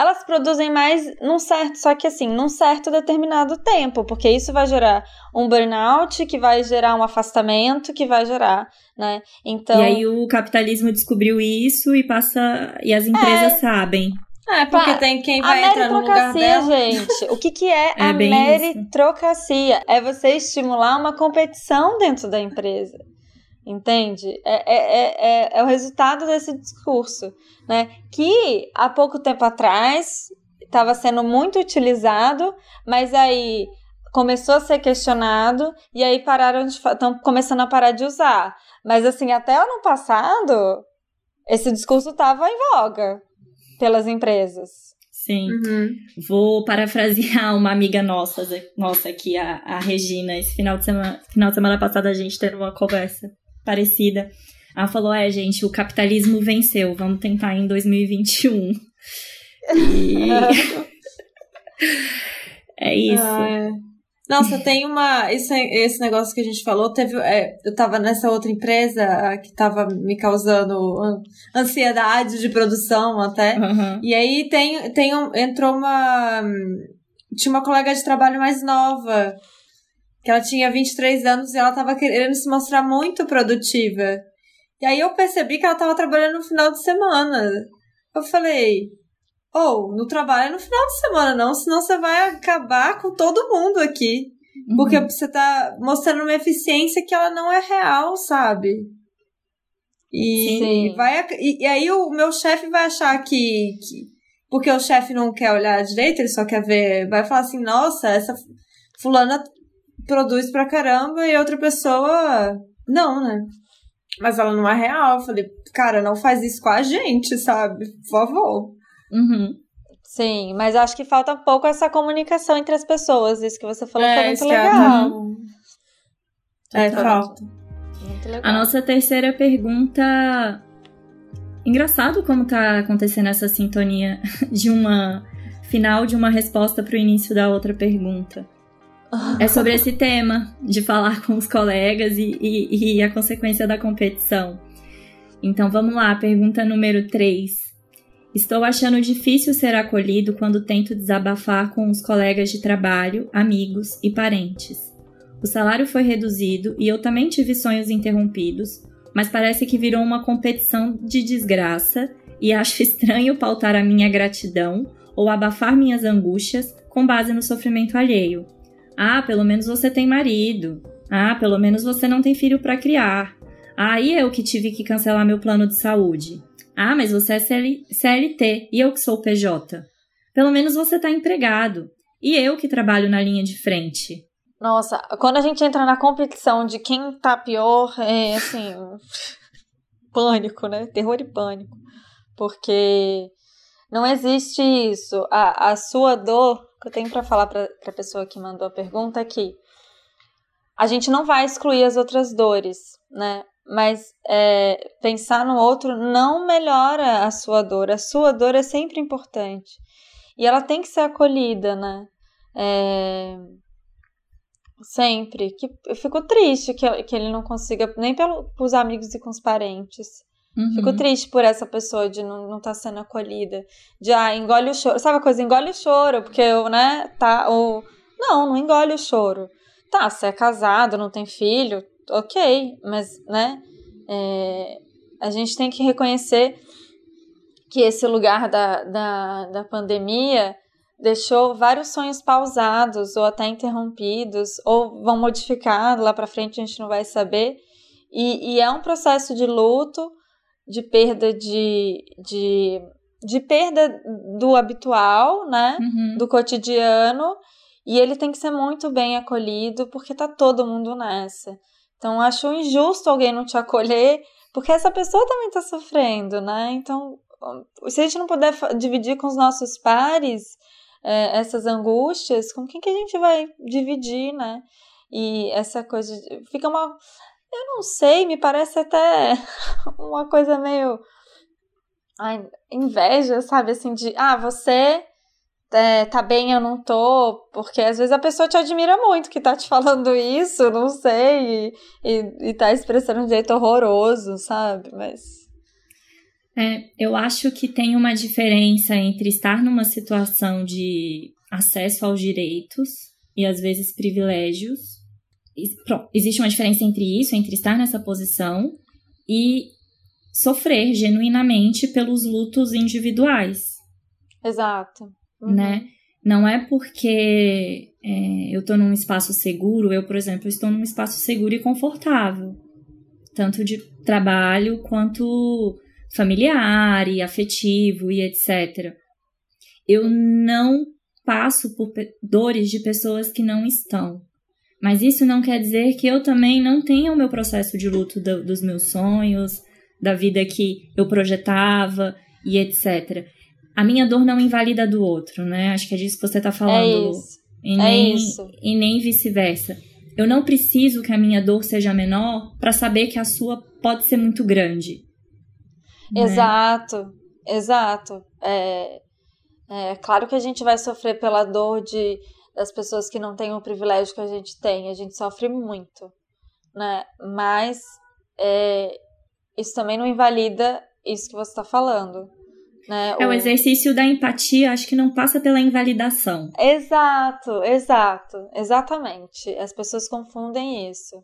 elas produzem mais num certo, só que assim, num certo determinado tempo, porque isso vai gerar um burnout, que vai gerar um afastamento, que vai gerar, né? Então. E aí o capitalismo descobriu isso e passa. E as empresas é... sabem. É, porque tem quem vai entrar no lugar dela. gente. O que, que é, é a meritocracia? É você estimular uma competição dentro da empresa. Entende? É, é, é, é, o resultado desse discurso, né? Que há pouco tempo atrás estava sendo muito utilizado, mas aí começou a ser questionado e aí pararam de estão começando a parar de usar. Mas assim, até ano passado, esse discurso estava em voga pelas empresas. Sim. Uhum. Vou parafrasear uma amiga nossa, nossa aqui, a, a Regina. Esse final de semana, final de semana passada a gente teve uma conversa parecida. Ela falou: é, gente, o capitalismo venceu, vamos tentar em 2021. E... é isso. Ah, é. Nossa, tem uma. Esse, esse negócio que a gente falou, teve. É, eu tava nessa outra empresa que tava me causando ansiedade de produção até. Uhum. E aí tem, tem um, entrou uma. Tinha uma colega de trabalho mais nova. Que ela tinha 23 anos e ela tava querendo se mostrar muito produtiva. E aí eu percebi que ela tava trabalhando no final de semana. Eu falei, ou, oh, no trabalho é no final de semana, não, senão você vai acabar com todo mundo aqui. Uhum. Porque você tá mostrando uma eficiência que ela não é real, sabe? E, Sim. vai e, e aí o meu chefe vai achar que, que porque o chefe não quer olhar direito, ele só quer ver, vai falar assim, nossa, essa fulana produz pra caramba e outra pessoa não, né? Mas ela não é real. Eu falei, cara, não faz isso com a gente, sabe? Por favor. Uhum. Sim, mas acho que falta um pouco essa comunicação entre as pessoas. Isso que você falou é, foi muito legal. É, é falta. A nossa terceira pergunta. Engraçado como tá acontecendo essa sintonia de uma final de uma resposta para o início da outra pergunta. É sobre esse tema de falar com os colegas e, e, e a consequência da competição. Então vamos lá, pergunta número 3. Estou achando difícil ser acolhido quando tento desabafar com os colegas de trabalho, amigos e parentes. O salário foi reduzido e eu também tive sonhos interrompidos, mas parece que virou uma competição de desgraça e acho estranho pautar a minha gratidão ou abafar minhas angústias com base no sofrimento alheio. Ah, pelo menos você tem marido. Ah, pelo menos você não tem filho para criar. Ah, eu que tive que cancelar meu plano de saúde. Ah, mas você é CL CLT e eu que sou PJ. Pelo menos você está empregado. E eu que trabalho na linha de frente. Nossa, quando a gente entra na competição de quem tá pior, é assim. pânico, né? Terror e pânico. Porque não existe isso. A, a sua dor, que eu tenho para falar para a pessoa que mandou a pergunta é que a gente não vai excluir as outras dores, né? mas é, pensar no outro não melhora a sua dor. A sua dor é sempre importante e ela tem que ser acolhida, né? É, sempre. Que eu fico triste que, que ele não consiga, nem pelos amigos e com os parentes. Uhum. Fico triste por essa pessoa de não estar tá sendo acolhida. De, ah, engole o choro. Sabe a coisa? Engole o choro, porque eu, né, tá. Ou, não, não engole o choro. Tá, você é casado, não tem filho, ok, mas, né, é, a gente tem que reconhecer que esse lugar da, da, da pandemia deixou vários sonhos pausados ou até interrompidos, ou vão modificar lá para frente, a gente não vai saber. E, e, é um processo de luto, de perda de, de, de perda do habitual, né? Uhum. Do cotidiano. E ele tem que ser muito bem acolhido, porque tá todo mundo nessa. Então, acho injusto alguém não te acolher, porque essa pessoa também está sofrendo, né? Então, se a gente não puder dividir com os nossos pares é, essas angústias, com quem que a gente vai dividir, né? E essa coisa fica uma. Eu não sei, me parece até uma coisa meio. Ai, inveja, sabe? Assim, de. Ah, você é, tá bem, eu não tô, porque às vezes a pessoa te admira muito que tá te falando isso, não sei, e, e, e tá expressando um jeito horroroso, sabe? Mas. É, eu acho que tem uma diferença entre estar numa situação de acesso aos direitos e às vezes privilégios. Pronto, existe uma diferença entre isso, entre estar nessa posição e sofrer genuinamente pelos lutos individuais Exato. Uhum. Né? Não é porque é, eu estou num espaço seguro, eu, por exemplo, estou num espaço seguro e confortável, tanto de trabalho quanto familiar e afetivo e etc. Eu não passo por dores de pessoas que não estão. Mas isso não quer dizer que eu também não tenha o meu processo de luto do, dos meus sonhos, da vida que eu projetava e etc. A minha dor não invalida do outro, né? Acho que é disso que você tá falando. É isso. E é nem, isso. E nem vice-versa. Eu não preciso que a minha dor seja menor para saber que a sua pode ser muito grande. Né? Exato, né? exato. É, é claro que a gente vai sofrer pela dor de das pessoas que não têm o privilégio que a gente tem. A gente sofre muito, né? Mas é, isso também não invalida isso que você está falando. Né? É o... o exercício da empatia, acho que não passa pela invalidação. Exato, exato, exatamente. As pessoas confundem isso.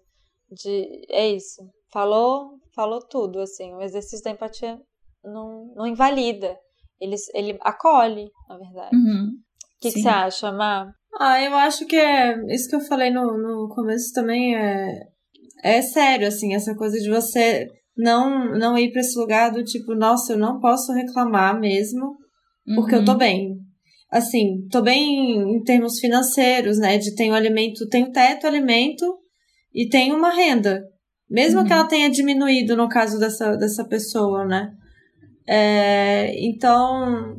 De, é isso. Falou, falou tudo, assim. O exercício da empatia não, não invalida. Ele, ele acolhe, na verdade. Uhum. O que, que, você acha, Má? Ah, eu acho que é. Isso que eu falei no, no começo também é. É sério, assim, essa coisa de você não, não ir para esse lugar do tipo, nossa, eu não posso reclamar mesmo, porque uhum. eu tô uhum. bem. Assim, tô bem em termos financeiros, né? De tenho alimento, tenho teto, alimento e tenho uma renda. Mesmo uhum. que ela tenha diminuído no caso dessa, dessa pessoa, né? É, então,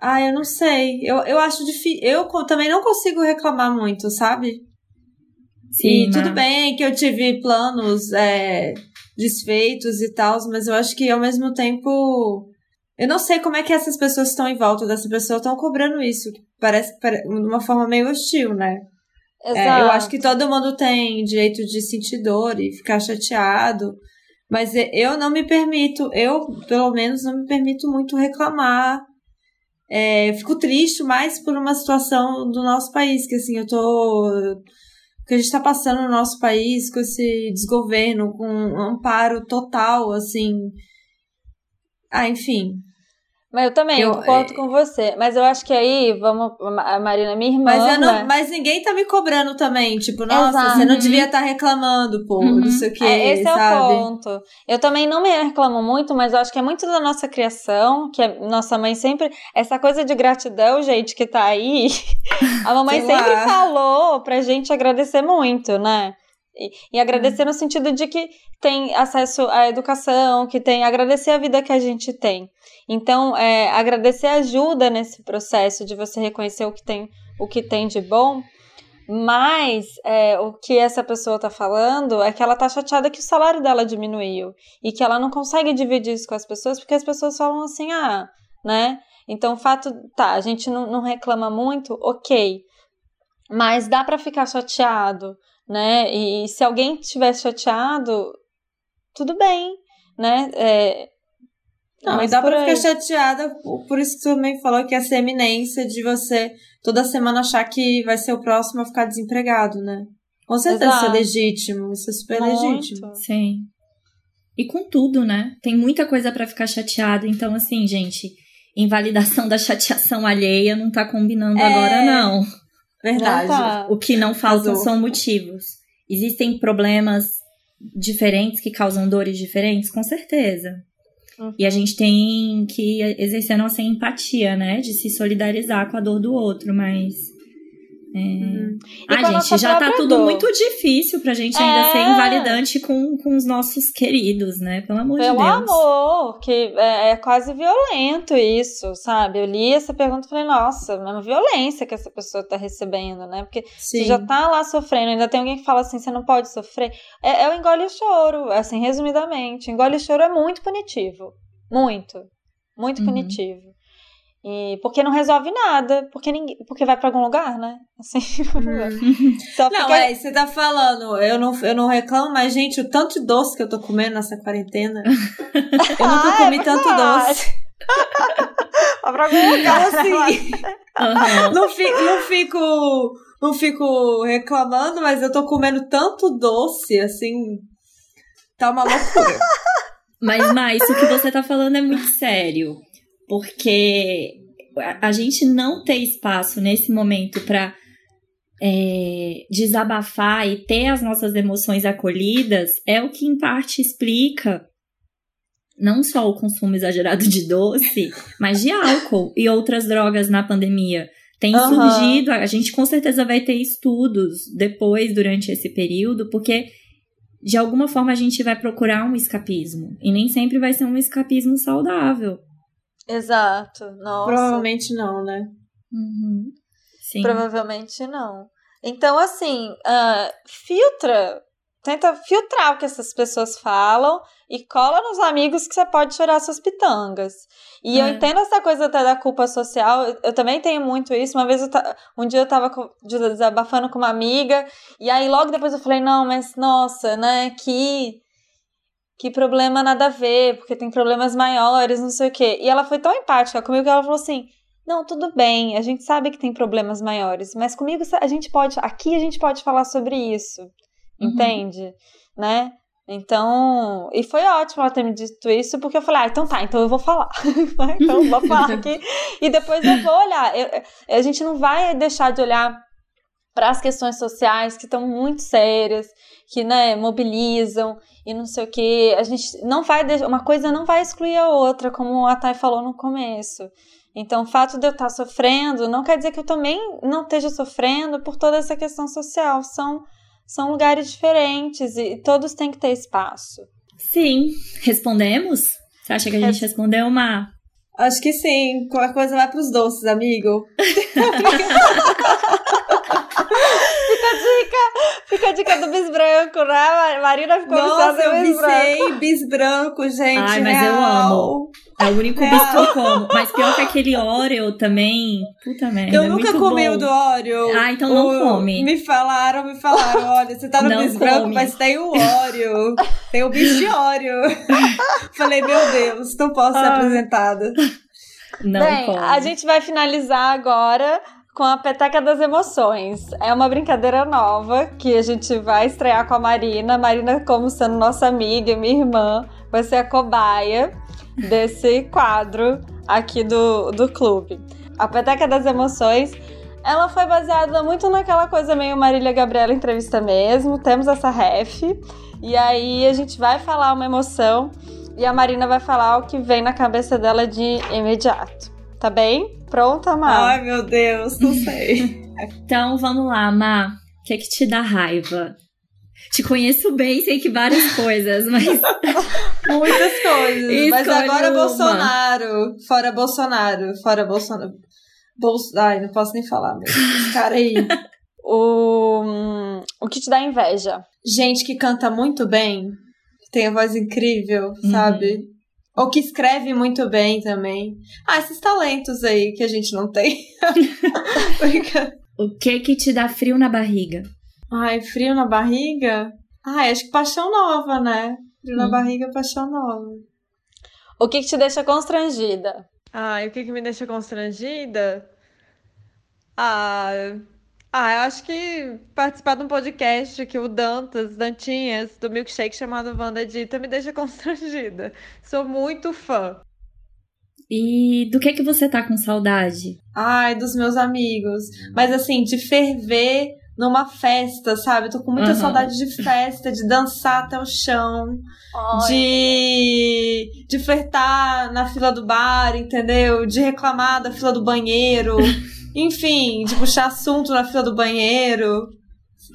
ah, eu não sei. Eu, eu acho difícil. Eu também não consigo reclamar muito, sabe? Sim, e tudo bem que eu tive planos é, desfeitos e tal, mas eu acho que ao mesmo tempo. Eu não sei como é que essas pessoas estão em volta dessa pessoa estão cobrando isso. Parece de uma forma meio hostil, né? Exato. É, eu acho que todo mundo tem direito de sentir dor e ficar chateado. Mas eu não me permito, eu pelo menos não me permito muito reclamar é, fico triste mais por uma situação do nosso país, que assim, eu tô. que a gente tá passando no nosso país com esse desgoverno, com um amparo total, assim. Ah, enfim. Mas eu também, eu, concordo é... com você. Mas eu acho que aí, vamos, a Marina, minha irmã. Mas, eu não, né? mas ninguém tá me cobrando também. Tipo, nossa, Exato. você não devia estar tá reclamando, pô, uhum. não sei o que. É, esse sabe? é o ponto. Eu também não me reclamo muito, mas eu acho que é muito da nossa criação, que a nossa mãe sempre. Essa coisa de gratidão, gente, que tá aí. A mamãe sempre falou pra gente agradecer muito, né? E, e agradecer hum. no sentido de que tem acesso à educação, que tem agradecer a vida que a gente tem. Então, é, agradecer ajuda nesse processo de você reconhecer o que tem, o que tem de bom. Mas é, o que essa pessoa está falando é que ela está chateada que o salário dela diminuiu e que ela não consegue dividir isso com as pessoas porque as pessoas falam assim, ah, né? Então, o fato, tá, a gente não, não reclama muito, ok, mas dá para ficar chateado, né? E, se alguém estiver chateado, tudo bem, né? É, não, mas dá pra ficar chateada, por isso que tu também falou que essa eminência de você toda semana achar que vai ser o próximo a ficar desempregado, né? Com certeza Exato. isso é legítimo, isso é super Muito. legítimo. Sim. E com tudo, né? Tem muita coisa para ficar chateado, então assim, gente, invalidação da chateação alheia não tá combinando é... agora, não. Verdade. O que não faltam são motivos. Existem problemas diferentes que causam dores diferentes? Com certeza. Uhum. E a gente tem que exercer a nossa empatia, né? De se solidarizar com a dor do outro, mas é... Uhum. Ah, gente, já tá tudo dor. muito difícil pra gente ainda é... ser invalidante com, com os nossos queridos, né? Pelo amor Pelo de Deus. Pelo amor, que é, é, quase violento isso, sabe? Eu li essa pergunta e falei, nossa, é uma violência que essa pessoa tá recebendo, né? Porque Sim. você já tá lá sofrendo, ainda tem alguém que fala assim, você não pode sofrer. É, é o engole o choro, assim, resumidamente. Engole o choro é muito punitivo. Muito. Muito uhum. punitivo. E porque não resolve nada, porque ninguém, porque vai para algum lugar, né? Assim, hum. só fica... Não, é, você tá falando, eu não, eu não reclamo, mas gente, o tanto de doce que eu tô comendo nessa quarentena, eu nunca ah, comi é tanto doce. vai pra algum lugar assim. Uhum. Não, fico, não fico não fico reclamando, mas eu tô comendo tanto doce, assim, tá uma loucura. Mas, mais, o que você tá falando é muito sério. Porque a gente não ter espaço nesse momento para é, desabafar e ter as nossas emoções acolhidas é o que, em parte, explica não só o consumo exagerado de doce, mas de álcool e outras drogas na pandemia. Tem uhum. surgido, a gente com certeza vai ter estudos depois, durante esse período, porque de alguma forma a gente vai procurar um escapismo. E nem sempre vai ser um escapismo saudável. Exato. Nossa. Provavelmente não, né? Uhum. Sim. Provavelmente não. Então, assim, uh, filtra tenta filtrar o que essas pessoas falam e cola nos amigos que você pode chorar suas pitangas. E é. eu entendo essa coisa até da culpa social, eu, também tenho muito isso. Uma vez, eu um dia eu tava desabafando com uma amiga, e aí logo depois eu falei, não, mas nossa, né, que... Que problema nada a ver, porque tem problemas maiores, não sei o quê. E ela foi tão empática comigo que ela falou assim: não, tudo bem, a gente sabe que tem problemas maiores, mas comigo a gente pode, aqui a gente pode falar sobre isso. Uhum. entende? Né? Então, e foi ótimo ela ter me dito isso, porque eu falei, ah, então tá, então eu vou falar. então eu vou falar aqui. e depois eu vou olhar. Eu, a gente não vai deixar de olhar para as questões sociais que estão muito sérias, que né, mobilizam e não sei o que. A gente não vai deixar, uma coisa não vai excluir a outra, como a Thay falou no começo. Então, o fato de eu estar sofrendo não quer dizer que eu também não esteja sofrendo por toda essa questão social. São são lugares diferentes e todos têm que ter espaço. Sim. Respondemos? Você acha que a gente respondeu uma? Acho que sim. Qualquer coisa vai pros doces, amigo. Fica a dica, fica a dica do bis branco, né? Marina ficou Nossa, eu bis branco. bis branco, gente. Ai, mas real. eu amo. É o único bis que eu como. Mas pior que aquele Oreo também. Puta merda. Eu é nunca comi bom. o do Oreo. Ah, então não o, come. Me falaram, me falaram. Olha, você tá no bis come. branco, mas tem o Oreo. tem o bis de Oreo. Falei, meu Deus, não posso ser ah. apresentada. Não Bem, come. a gente vai finalizar agora com a Peteca das Emoções. É uma brincadeira nova que a gente vai estrear com a Marina. Marina, como sendo nossa amiga minha irmã, vai ser a cobaia desse quadro aqui do, do clube. A Peteca das Emoções, ela foi baseada muito naquela coisa meio Marília Gabriela entrevista mesmo. Temos essa ref. E aí a gente vai falar uma emoção e a Marina vai falar o que vem na cabeça dela de imediato. Tá bem? Pronta, Má? Ai, meu Deus, não sei. então vamos lá, Má. O que é que te dá raiva? Te conheço bem, sei que várias coisas, mas. Muitas coisas. Escolhe mas agora uma. Bolsonaro. Fora Bolsonaro. Fora Bolsonaro. Bolso... Ai, não posso nem falar mesmo. Esse cara aí. o... o que te dá inveja? Gente que canta muito bem, tem a voz incrível, uhum. sabe? Ou que escreve muito bem também. Ah, esses talentos aí que a gente não tem. o que que te dá frio na barriga? Ai, frio na barriga? Ai, acho que paixão nova, né? Frio hum. na barriga, paixão nova. O que que te deixa constrangida? Ai, o que que me deixa constrangida? Ah, ah, eu acho que participar de um podcast que o Dantas, Dantinhas, do Milkshake chamado Wanda Dita, me deixa constrangida. Sou muito fã. E do que que você tá com saudade? Ai, dos meus amigos. Mas assim, de ferver numa festa, sabe? Eu tô com muita uhum. saudade de festa, de dançar até o chão, Ai. de de flertar na fila do bar, entendeu? De reclamar da fila do banheiro. Enfim, de puxar assunto na fila do banheiro.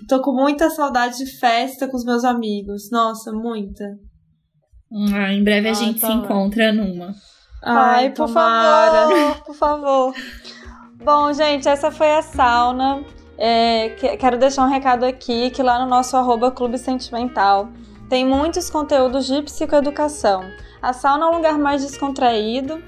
Tô com muita saudade de festa com os meus amigos. Nossa, muita. Ah, em breve a Ai, gente tá se encontra numa. Ai, Ai por favor, por favor. Bom, gente, essa foi a sauna. É, quero deixar um recado aqui que lá no nosso arroba Clube Sentimental tem muitos conteúdos de psicoeducação. A sauna é um lugar mais descontraído,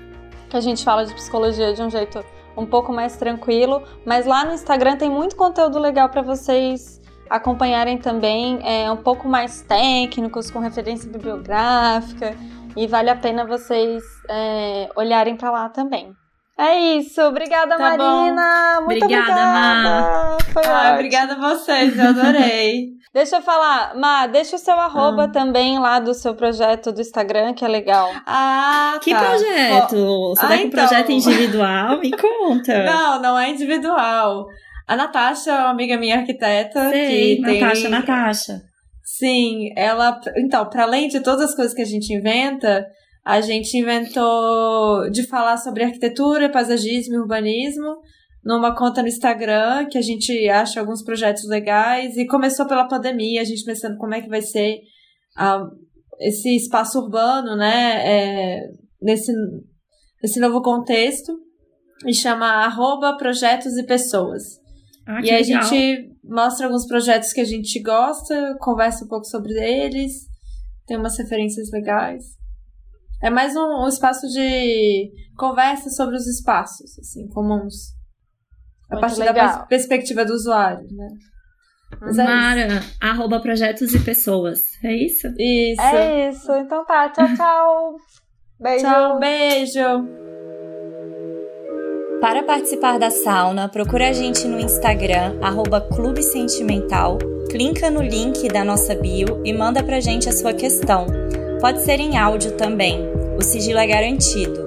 que a gente fala de psicologia de um jeito um pouco mais tranquilo. Mas lá no Instagram tem muito conteúdo legal para vocês acompanharem também, é um pouco mais técnicos, com referência bibliográfica, e vale a pena vocês é, olharem para lá também. É isso. Obrigada, tá Marina. Bom. Muito obrigada. obrigada. Foi ah, obrigada a vocês, eu adorei. deixa eu falar, Ma, deixa o seu arroba ah. também lá do seu projeto do Instagram, que é legal. Ah, Que tá. projeto? Você ah, tá com então... projeto individual? Me conta. Não, não é individual. A Natasha é uma amiga minha arquiteta. Sei, que Natasha, tem... Natasha. Sim, ela. Então, para além de todas as coisas que a gente inventa, a gente inventou de falar sobre arquitetura, paisagismo e urbanismo numa conta no Instagram que a gente acha alguns projetos legais e começou pela pandemia, a gente pensando como é que vai ser uh, esse espaço urbano, né, é, nesse, nesse novo contexto e chama arroba projetos e pessoas. Ah, e a gente mostra alguns projetos que a gente gosta, conversa um pouco sobre eles, tem umas referências legais. É mais um, um espaço de conversa sobre os espaços, assim, comuns. A partir legal. da perspectiva do usuário, né? Mas é Mara, é arroba projetos e pessoas. É isso? Isso. É isso. Então tá, tchau, tchau. Beijo. Tchau, beijo. Para participar da sauna, procura a gente no Instagram, arroba Clube Sentimental, clica no link da nossa bio e manda pra gente a sua questão. Pode ser em áudio também, o sigilo é garantido.